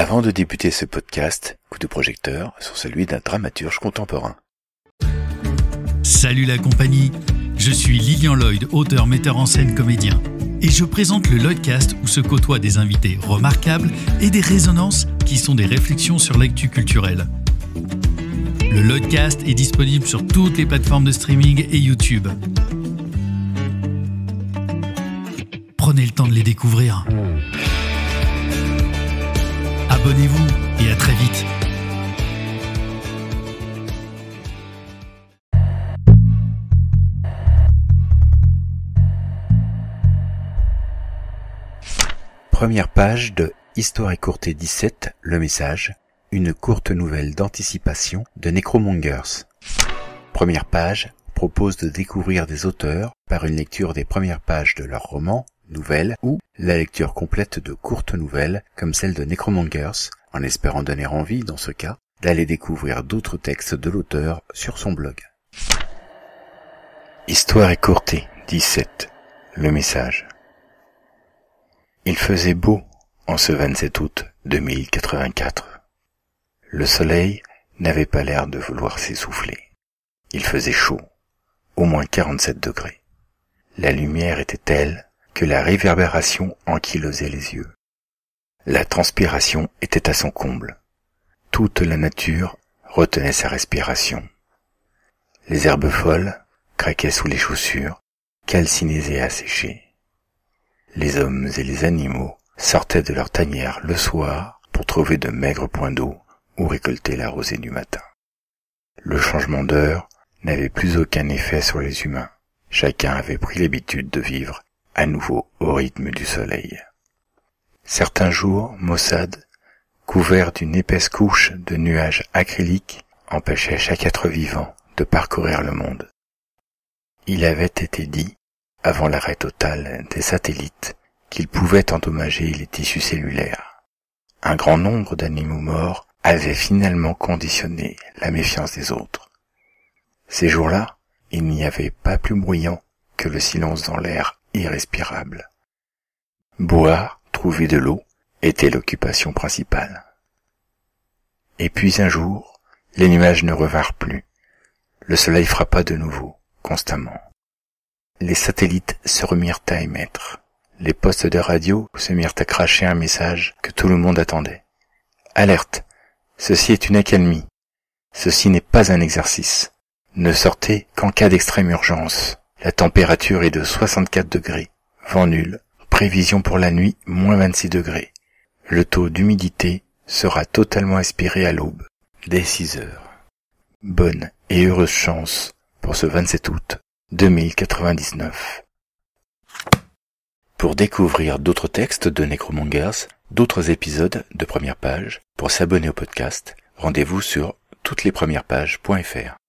Avant de débuter ce podcast, coup de projecteur sur celui d'un dramaturge contemporain. Salut la compagnie, je suis Lilian Lloyd, auteur, metteur en scène, comédien. Et je présente le Lloydcast où se côtoient des invités remarquables et des résonances qui sont des réflexions sur l'actu culturelle. Le Lloydcast est disponible sur toutes les plateformes de streaming et YouTube. Prenez le temps de les découvrir. Abonnez-vous et à très vite. Première page de Histoire écourtée 17, le message, une courte nouvelle d'anticipation de Necromongers. Première page propose de découvrir des auteurs par une lecture des premières pages de leurs romans, nouvelles ou la lecture complète de courtes nouvelles comme celle de Necromongers, en espérant donner envie, dans ce cas, d'aller découvrir d'autres textes de l'auteur sur son blog. Histoire écourtée 17, le message. Il faisait beau en ce 27 août 2084. Le soleil n'avait pas l'air de vouloir s'essouffler. Il faisait chaud, au moins 47 degrés. La lumière était telle que la réverbération ankylosait les yeux. La transpiration était à son comble. Toute la nature retenait sa respiration. Les herbes folles craquaient sous les chaussures, calcinées et asséchées les hommes et les animaux sortaient de leur tanière le soir pour trouver de maigres points d'eau ou récolter la rosée du matin. Le changement d'heure n'avait plus aucun effet sur les humains. Chacun avait pris l'habitude de vivre à nouveau au rythme du soleil. Certains jours, Mossad, couvert d'une épaisse couche de nuages acryliques, empêchait chaque être vivant de parcourir le monde. Il avait été dit avant l'arrêt total des satellites qu'ils pouvaient endommager les tissus cellulaires. Un grand nombre d'animaux morts avaient finalement conditionné la méfiance des autres. Ces jours-là, il n'y avait pas plus bruyant que le silence dans l'air irrespirable. Boire, trouver de l'eau, était l'occupation principale. Et puis un jour, les nuages ne revinrent plus. Le soleil frappa de nouveau, constamment. Les satellites se remirent à émettre. Les postes de radio se mirent à cracher un message que tout le monde attendait. Alerte. Ceci est une accalmie. Ceci n'est pas un exercice. Ne sortez qu'en cas d'extrême urgence. La température est de 64 degrés. Vent nul. Prévision pour la nuit, moins 26 degrés. Le taux d'humidité sera totalement aspiré à l'aube, dès 6 heures. Bonne et heureuse chance pour ce 27 août 2099. Pour découvrir d'autres textes de Necromongers, d'autres épisodes de première page, pour s'abonner au podcast, rendez-vous sur toutes les premières pages.fr.